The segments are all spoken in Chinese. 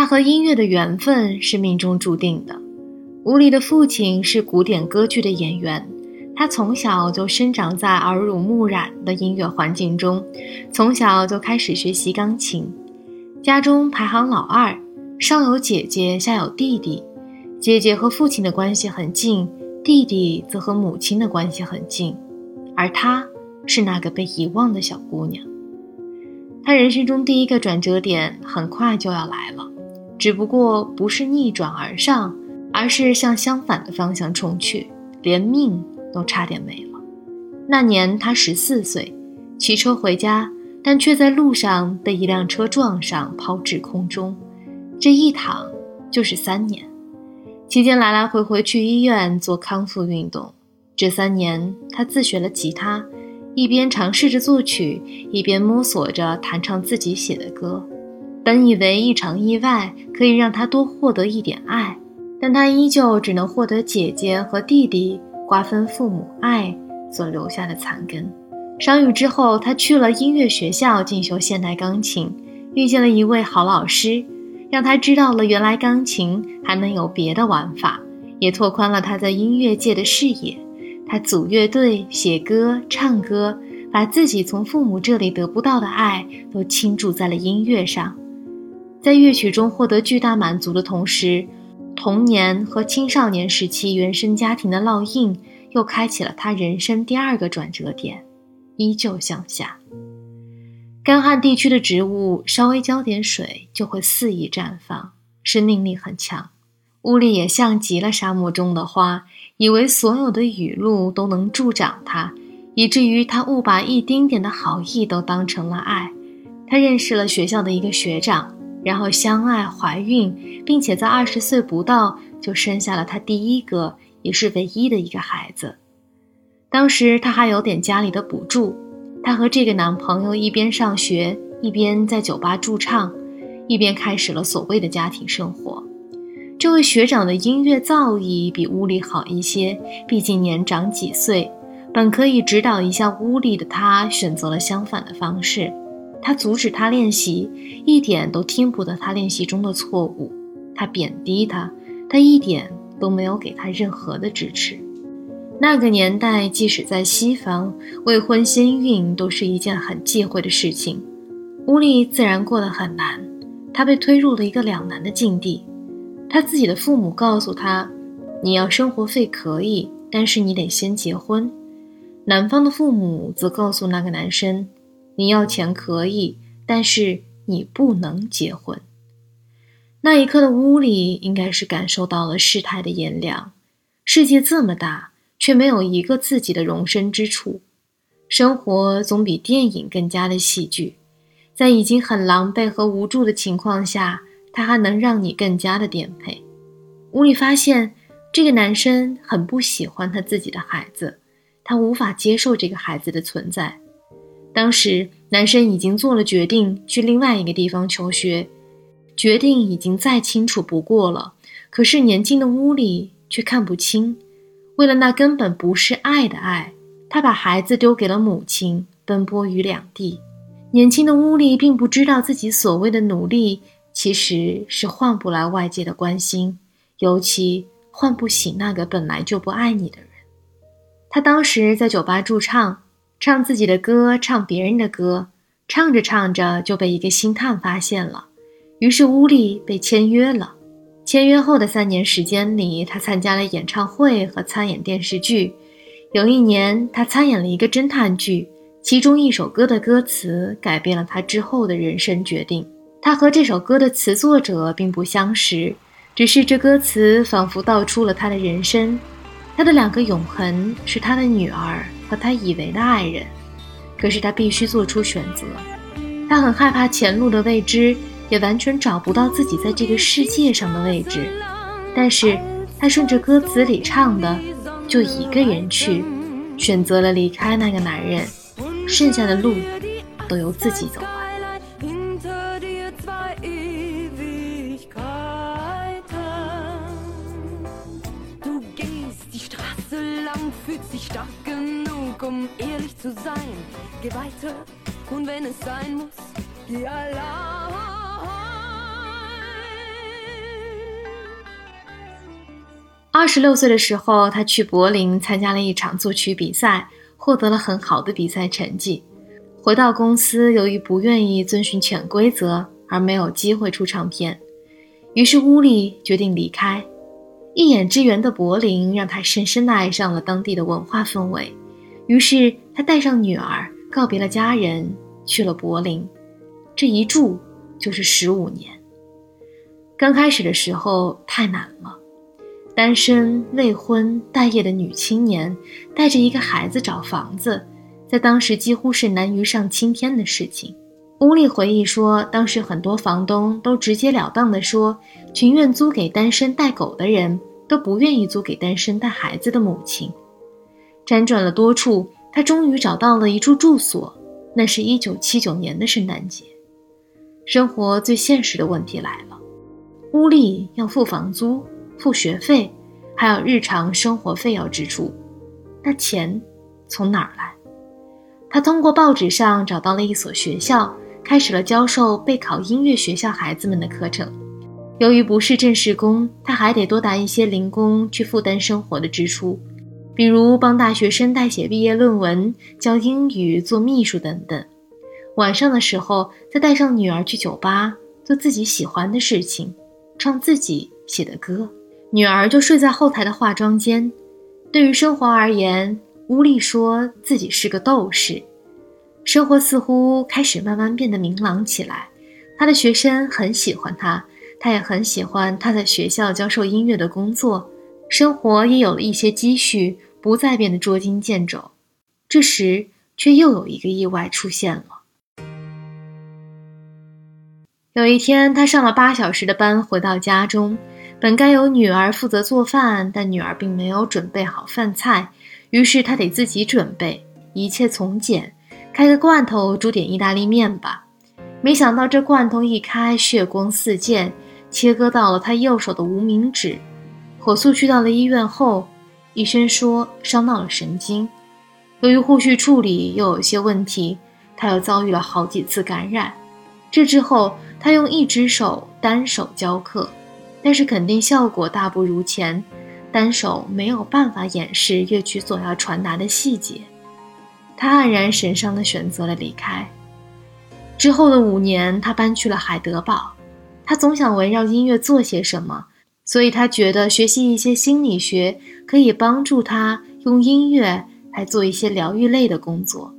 他和音乐的缘分是命中注定的。吴里的父亲是古典歌剧的演员，他从小就生长在耳濡目染的音乐环境中，从小就开始学习钢琴。家中排行老二，上有姐姐，下有弟弟。姐姐和父亲的关系很近，弟弟则和母亲的关系很近，而她是那个被遗忘的小姑娘。她人生中第一个转折点很快就要来了。只不过不是逆转而上，而是向相反的方向冲去，连命都差点没了。那年他十四岁，骑车回家，但却在路上被一辆车撞上，抛至空中。这一躺就是三年，期间来来回回去医院做康复运动。这三年，他自学了吉他，一边尝试着作曲，一边摸索着弹唱自己写的歌。本以为一场意外可以让他多获得一点爱，但他依旧只能获得姐姐和弟弟瓜分父母爱所留下的残根。伤愈之后，他去了音乐学校进修现代钢琴，遇见了一位好老师，让他知道了原来钢琴还能有别的玩法，也拓宽了他在音乐界的视野。他组乐队、写歌、唱歌，把自己从父母这里得不到的爱都倾注在了音乐上。在乐曲中获得巨大满足的同时，童年和青少年时期原生家庭的烙印又开启了他人生第二个转折点，依旧向下。干旱地区的植物稍微浇点水就会肆意绽放，生命力很强。乌里也像极了沙漠中的花，以为所有的雨露都能助长它，以至于他误把一丁点的好意都当成了爱。他认识了学校的一个学长。然后相爱、怀孕，并且在二十岁不到就生下了她第一个也是唯一的一个孩子。当时她还有点家里的补助，她和这个男朋友一边上学，一边在酒吧驻唱，一边开始了所谓的家庭生活。这位学长的音乐造诣比乌里好一些，毕竟年长几岁，本可以指导一下乌里的他，选择了相反的方式。他阻止他练习，一点都听不得他练习中的错误。他贬低他，他一点都没有给他任何的支持。那个年代，即使在西方，未婚先孕都是一件很忌讳的事情。乌力自然过得很难，他被推入了一个两难的境地。他自己的父母告诉他：“你要生活费可以，但是你得先结婚。”男方的父母则告诉那个男生。你要钱可以，但是你不能结婚。那一刻的屋里应该是感受到了事态的炎凉。世界这么大，却没有一个自己的容身之处。生活总比电影更加的戏剧。在已经很狼狈和无助的情况下，他还能让你更加的颠沛。屋里发现这个男生很不喜欢他自己的孩子，他无法接受这个孩子的存在。当时，男生已经做了决定，去另外一个地方求学，决定已经再清楚不过了。可是，年轻的乌里却看不清。为了那根本不是爱的爱，他把孩子丢给了母亲，奔波于两地。年轻的乌里并不知道自己所谓的努力，其实是换不来外界的关心，尤其换不起那个本来就不爱你的人。他当时在酒吧驻唱。唱自己的歌，唱别人的歌，唱着唱着就被一个星探发现了，于是乌力被签约了。签约后的三年时间里，他参加了演唱会和参演电视剧。有一年，他参演了一个侦探剧，其中一首歌的歌词改变了他之后的人生决定。他和这首歌的词作者并不相识，只是这歌词仿佛道出了他的人生。他的两个永恒是他的女儿。和他以为的爱人，可是他必须做出选择。他很害怕前路的未知，也完全找不到自己在这个世界上的位置。但是他顺着歌词里唱的，就一个人去，选择了离开那个男人，剩下的路都由自己走二十六岁的时候，他去柏林参加了一场作曲比赛，获得了很好的比赛成绩。回到公司，由于不愿意遵循潜规则，而没有机会出唱片，于是乌里决定离开。一眼之缘的柏林让他深深地爱上了当地的文化氛围，于是他带上女儿，告别了家人，去了柏林。这一住就是十五年。刚开始的时候太难了。单身、未婚、待业的女青年，带着一个孩子找房子，在当时几乎是难于上青天的事情。乌力回忆说，当时很多房东都直截了当地说，情愿租给单身带狗的人，都不愿意租给单身带孩子的母亲。辗转了多处，他终于找到了一处住所。那是一九七九年的圣诞节。生活最现实的问题来了，乌力要付房租。付学费，还有日常生活费要支出，那钱从哪儿来？他通过报纸上找到了一所学校，开始了教授备考音乐学校孩子们的课程。由于不是正式工，他还得多打一些零工去负担生活的支出，比如帮大学生代写毕业论文、教英语、做秘书等等。晚上的时候，再带上女儿去酒吧，做自己喜欢的事情，唱自己写的歌。女儿就睡在后台的化妆间。对于生活而言，乌力说自己是个斗士。生活似乎开始慢慢变得明朗起来。他的学生很喜欢他，他也很喜欢他在学校教授音乐的工作。生活也有了一些积蓄，不再变得捉襟见肘。这时，却又有一个意外出现了。有一天，他上了八小时的班，回到家中。本该由女儿负责做饭，但女儿并没有准备好饭菜，于是他得自己准备，一切从简，开个罐头煮点意大利面吧。没想到这罐头一开，血光四溅，切割到了他右手的无名指。火速去到了医院后，医生说伤到了神经。由于后续处理又有些问题，他又遭遇了好几次感染。这之后，他用一只手单手教课。但是肯定效果大不如前，单手没有办法掩饰乐曲所要传达的细节。他黯然神伤地选择了离开。之后的五年，他搬去了海德堡。他总想围绕音乐做些什么，所以他觉得学习一些心理学可以帮助他用音乐来做一些疗愈类的工作。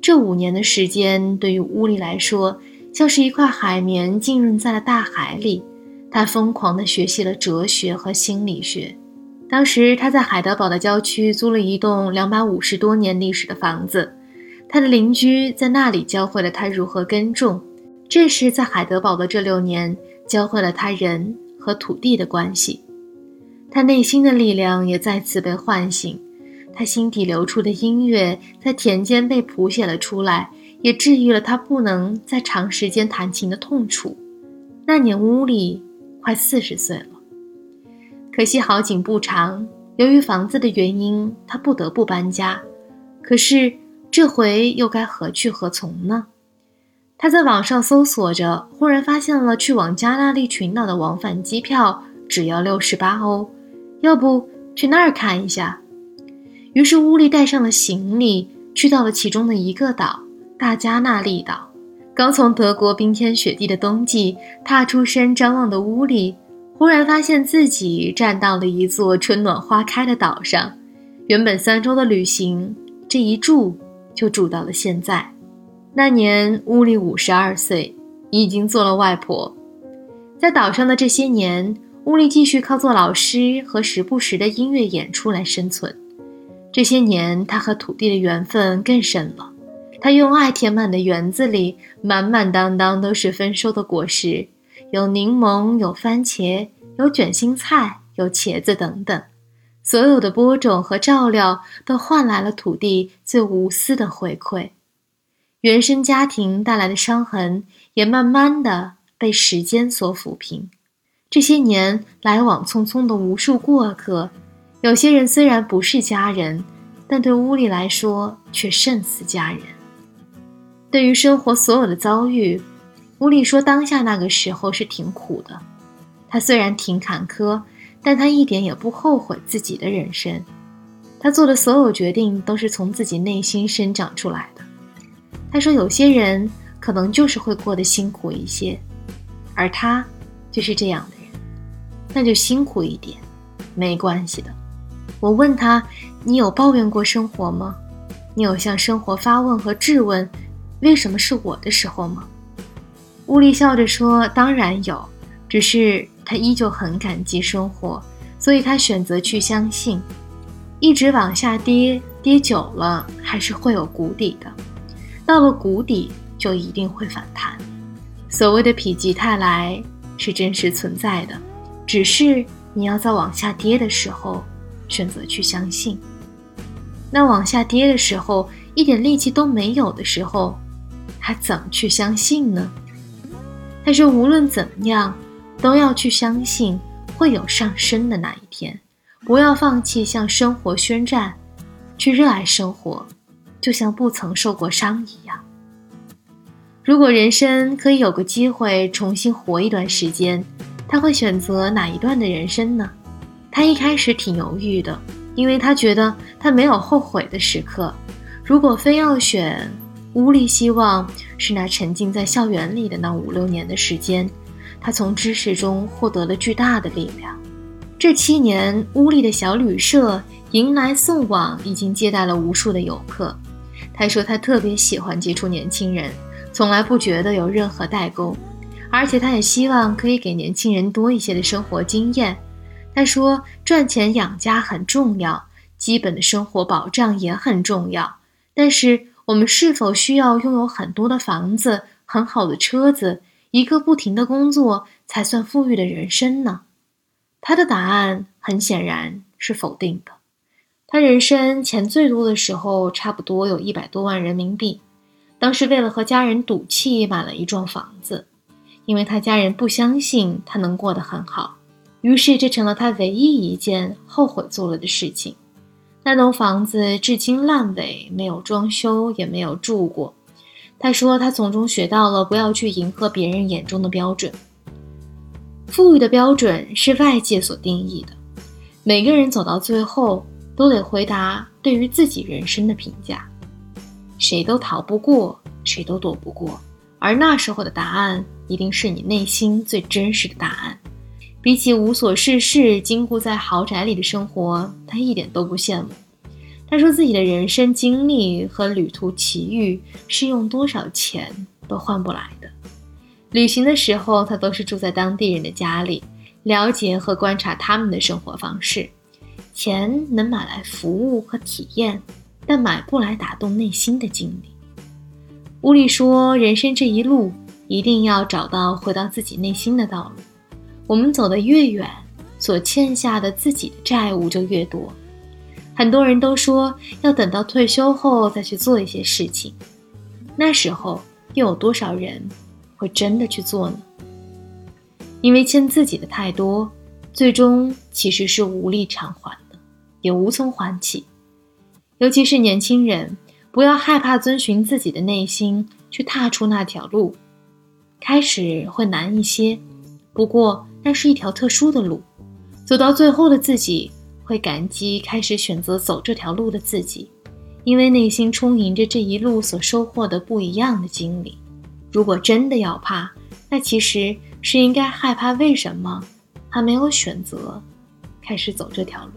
这五年的时间对于乌力来说，像是一块海绵浸润在了大海里。他疯狂地学习了哲学和心理学。当时他在海德堡的郊区租了一栋两百五十多年历史的房子，他的邻居在那里教会了他如何耕种。这是在海德堡的这六年，教会了他人和土地的关系。他内心的力量也再次被唤醒，他心底流出的音乐在田间被谱写了出来，也治愈了他不能再长时间弹琴的痛楚。那年屋里。快四十岁了，可惜好景不长。由于房子的原因，他不得不搬家。可是这回又该何去何从呢？他在网上搜索着，忽然发现了去往加纳利群岛的往返机票只要六十八欧，要不去那儿看一下？于是乌力带上了行李，去到了其中的一个岛——大加那利岛。刚从德国冰天雪地的冬季踏出山张望的屋里，忽然发现自己站到了一座春暖花开的岛上。原本三周的旅行，这一住就住到了现在。那年屋里五十二岁，已经做了外婆。在岛上的这些年，屋里继续靠做老师和时不时的音乐演出来生存。这些年，他和土地的缘分更深了。他用爱填满的园子里，满满当当都是丰收的果实，有柠檬，有番茄，有卷心菜，有茄子等等。所有的播种和照料都换来了土地最无私的回馈。原生家庭带来的伤痕也慢慢的被时间所抚平。这些年来往匆匆的无数过客，有些人虽然不是家人，但对屋里来说却胜似家人。对于生活所有的遭遇，乌力说：“当下那个时候是挺苦的，他虽然挺坎坷，但他一点也不后悔自己的人生。他做的所有决定都是从自己内心生长出来的。”他说：“有些人可能就是会过得辛苦一些，而他就是这样的人，那就辛苦一点，没关系的。”我问他：“你有抱怨过生活吗？你有向生活发问和质问？”为什么是我的时候吗？乌力笑着说：“当然有，只是他依旧很感激生活，所以他选择去相信。一直往下跌，跌久了还是会有谷底的，到了谷底就一定会反弹。所谓的否极泰来是真实存在的，只是你要在往下跌的时候选择去相信。那往下跌的时候，一点力气都没有的时候。”还怎么去相信呢？他说：“无论怎么样，都要去相信会有上升的那一天，不要放弃向生活宣战，去热爱生活，就像不曾受过伤一样。如果人生可以有个机会重新活一段时间，他会选择哪一段的人生呢？他一开始挺犹豫的，因为他觉得他没有后悔的时刻。如果非要选，乌力希望是那沉浸在校园里的那五六年的时间，他从知识中获得了巨大的力量。这七年，乌力的小旅社迎来送往，已经接待了无数的游客。他说他特别喜欢接触年轻人，从来不觉得有任何代沟，而且他也希望可以给年轻人多一些的生活经验。他说赚钱养家很重要，基本的生活保障也很重要，但是。我们是否需要拥有很多的房子、很好的车子、一个不停的工作才算富裕的人生呢？他的答案很显然是否定的。他人生钱最多的时候，差不多有一百多万人民币。当时为了和家人赌气买了一幢房子，因为他家人不相信他能过得很好，于是这成了他唯一一件后悔做了的事情。那栋房子至今烂尾，没有装修，也没有住过。他说，他从中学到了不要去迎合别人眼中的标准。富裕的标准是外界所定义的，每个人走到最后都得回答对于自己人生的评价。谁都逃不过，谁都躲不过，而那时候的答案一定是你内心最真实的答案。比起无所事事、禁锢在豪宅里的生活，他一点都不羡慕。他说自己的人生经历和旅途奇遇是用多少钱都换不来的。旅行的时候，他都是住在当地人的家里，了解和观察他们的生活方式。钱能买来服务和体验，但买不来打动内心的经历。乌里说，人生这一路一定要找到回到自己内心的道路。我们走得越远，所欠下的自己的债务就越多。很多人都说要等到退休后再去做一些事情，那时候又有多少人会真的去做呢？因为欠自己的太多，最终其实是无力偿还的，也无从还起。尤其是年轻人，不要害怕遵循自己的内心去踏出那条路，开始会难一些，不过。那是一条特殊的路，走到最后的自己会感激开始选择走这条路的自己，因为内心充盈着这一路所收获的不一样的经历。如果真的要怕，那其实是应该害怕为什么还没有选择开始走这条路。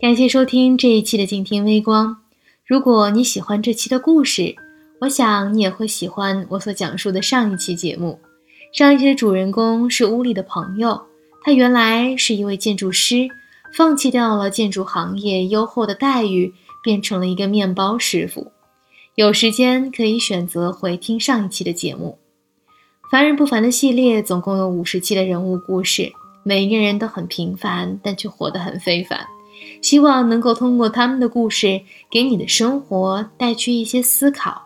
感谢收听这一期的静听微光。如果你喜欢这期的故事，我想你也会喜欢我所讲述的上一期节目。上一期的主人公是屋里的朋友，他原来是一位建筑师，放弃掉了建筑行业优厚的待遇，变成了一个面包师傅。有时间可以选择回听上一期的节目。凡人不凡的系列总共有五十期的人物故事，每一个人都很平凡，但却活得很非凡。希望能够通过他们的故事，给你的生活带去一些思考。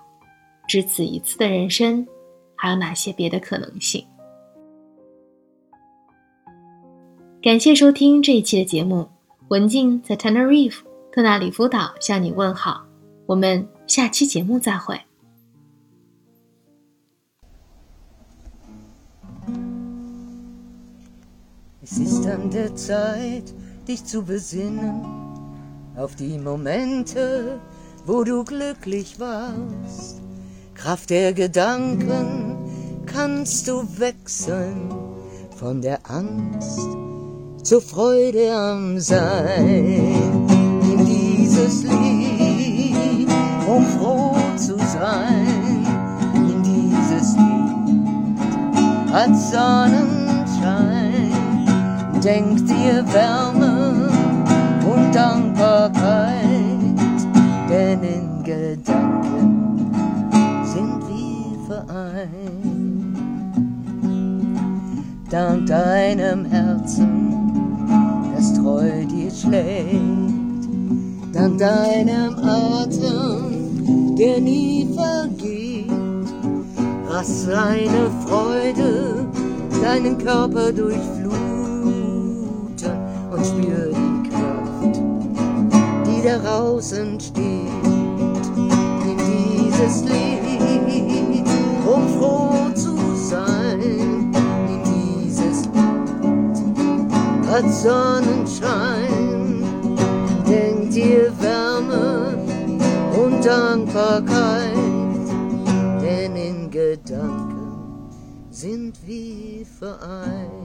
只此一次的人生，还有哪些别的可能性？感谢收听这一期的节目，文静在 Tenerife 特纳里夫岛向你问好。我们下期节目再会。Dich zu besinnen auf die Momente, wo du glücklich warst. Kraft der Gedanken kannst du wechseln von der Angst zur Freude am Sein. In dieses Lied, um froh zu sein, in dieses Lied hat Sonnenschein denk dir Wärme und Dankbarkeit, denn in Gedanken sind wir vereint. Dank deinem Herzen, das treu dir schlägt, dank deinem Atem, der nie vergeht, lass seine Freude deinen Körper durchfluten und spür die Kraft, die daraus entsteht. In dieses Lied, um froh zu sein, in dieses Lied hat Sonnenschein, denkt ihr Wärme und Dankbarkeit, denn in Gedanken sind wir vereint.